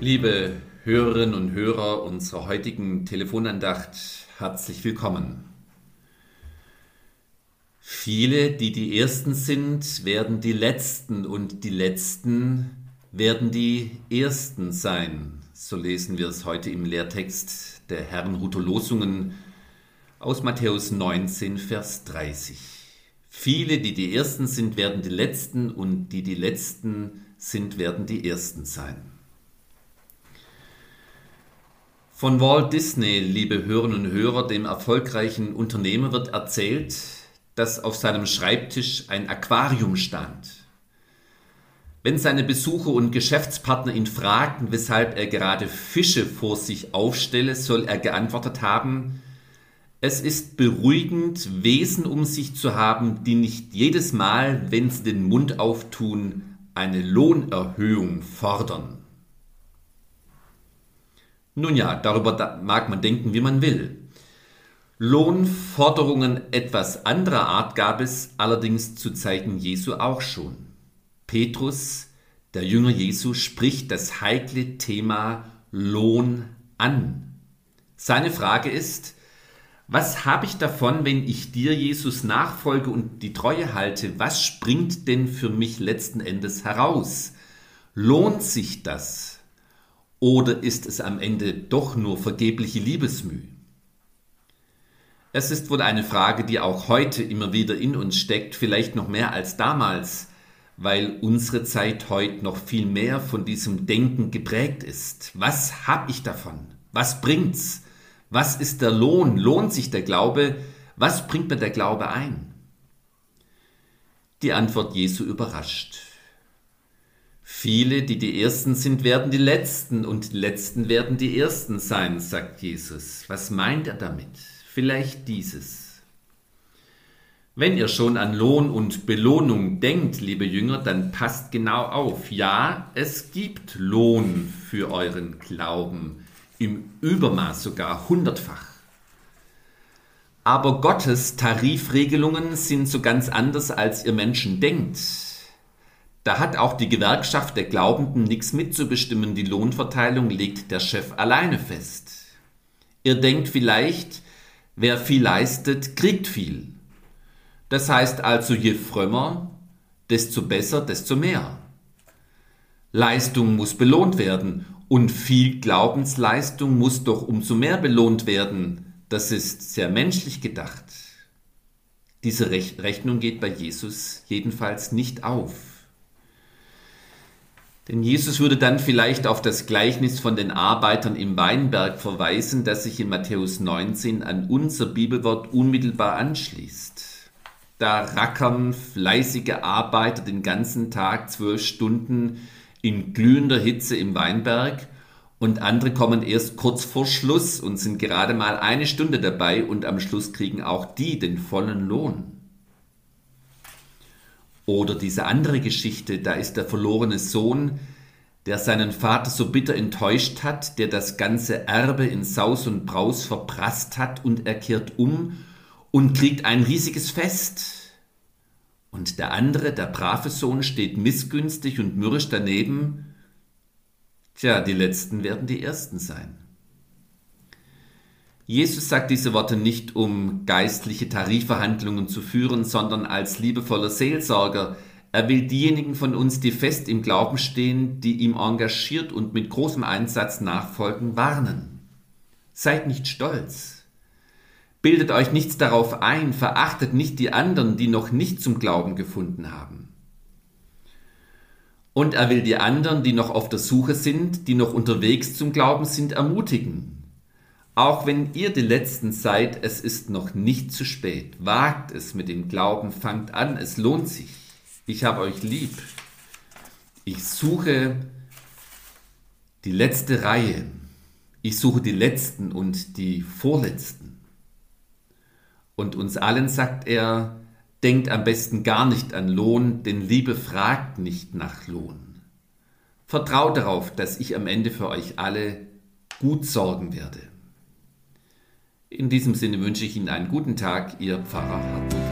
Liebe Hörerinnen und Hörer unserer heutigen Telefonandacht, herzlich willkommen. Viele, die die Ersten sind, werden die Letzten und die Letzten werden die Ersten sein. So lesen wir es heute im Lehrtext der Herrenhuter Losungen aus Matthäus 19, Vers 30. Viele, die die Ersten sind, werden die Letzten und die die Letzten sind, werden die Ersten sein. Von Walt Disney, liebe Hörerinnen und Hörer, dem erfolgreichen Unternehmer, wird erzählt, dass auf seinem Schreibtisch ein Aquarium stand. Wenn seine Besucher und Geschäftspartner ihn fragten, weshalb er gerade Fische vor sich aufstelle, soll er geantwortet haben, es ist beruhigend, Wesen um sich zu haben, die nicht jedes Mal, wenn sie den Mund auftun, eine Lohnerhöhung fordern. Nun ja, darüber mag man denken, wie man will. Lohnforderungen etwas anderer Art gab es allerdings zu Zeiten Jesu auch schon. Petrus, der Jünger Jesu, spricht das heikle Thema Lohn an. Seine Frage ist, was habe ich davon, wenn ich dir, Jesus, nachfolge und die Treue halte? Was springt denn für mich letzten Endes heraus? Lohnt sich das? Oder ist es am Ende doch nur vergebliche Liebesmüh? Es ist wohl eine Frage, die auch heute immer wieder in uns steckt, vielleicht noch mehr als damals, weil unsere Zeit heute noch viel mehr von diesem Denken geprägt ist. Was habe ich davon? Was bringt's? Was ist der Lohn? Lohnt sich der Glaube? Was bringt mir der Glaube ein? Die Antwort Jesu überrascht. Viele, die die Ersten sind, werden die Letzten und die Letzten werden die Ersten sein, sagt Jesus. Was meint er damit? Vielleicht dieses. Wenn ihr schon an Lohn und Belohnung denkt, liebe Jünger, dann passt genau auf. Ja, es gibt Lohn für euren Glauben, im Übermaß sogar hundertfach. Aber Gottes Tarifregelungen sind so ganz anders, als ihr Menschen denkt. Da hat auch die Gewerkschaft der Glaubenden nichts mitzubestimmen. Die Lohnverteilung legt der Chef alleine fest. Ihr denkt vielleicht, wer viel leistet, kriegt viel. Das heißt also, je frömmer, desto besser, desto mehr. Leistung muss belohnt werden und viel Glaubensleistung muss doch umso mehr belohnt werden. Das ist sehr menschlich gedacht. Diese Rechnung geht bei Jesus jedenfalls nicht auf. Denn Jesus würde dann vielleicht auf das Gleichnis von den Arbeitern im Weinberg verweisen, das sich in Matthäus 19 an unser Bibelwort unmittelbar anschließt. Da rackern fleißige Arbeiter den ganzen Tag zwölf Stunden in glühender Hitze im Weinberg und andere kommen erst kurz vor Schluss und sind gerade mal eine Stunde dabei und am Schluss kriegen auch die den vollen Lohn. Oder diese andere Geschichte, da ist der verlorene Sohn, der seinen Vater so bitter enttäuscht hat, der das ganze Erbe in Saus und Braus verprasst hat und er kehrt um und kriegt ein riesiges Fest. Und der andere, der brave Sohn, steht missgünstig und mürrisch daneben. Tja, die Letzten werden die Ersten sein. Jesus sagt diese Worte nicht, um geistliche Tarifverhandlungen zu führen, sondern als liebevoller Seelsorger. Er will diejenigen von uns, die fest im Glauben stehen, die ihm engagiert und mit großem Einsatz nachfolgen, warnen. Seid nicht stolz. Bildet euch nichts darauf ein, verachtet nicht die anderen, die noch nicht zum Glauben gefunden haben. Und er will die anderen, die noch auf der Suche sind, die noch unterwegs zum Glauben sind, ermutigen. Auch wenn ihr die Letzten seid, es ist noch nicht zu spät. Wagt es mit dem Glauben, fangt an, es lohnt sich. Ich habe euch lieb. Ich suche die letzte Reihe. Ich suche die Letzten und die Vorletzten. Und uns allen sagt er, denkt am besten gar nicht an Lohn, denn Liebe fragt nicht nach Lohn. Vertraut darauf, dass ich am Ende für euch alle gut sorgen werde. In diesem Sinne wünsche ich Ihnen einen guten Tag, Ihr Pfarrer Hartmut.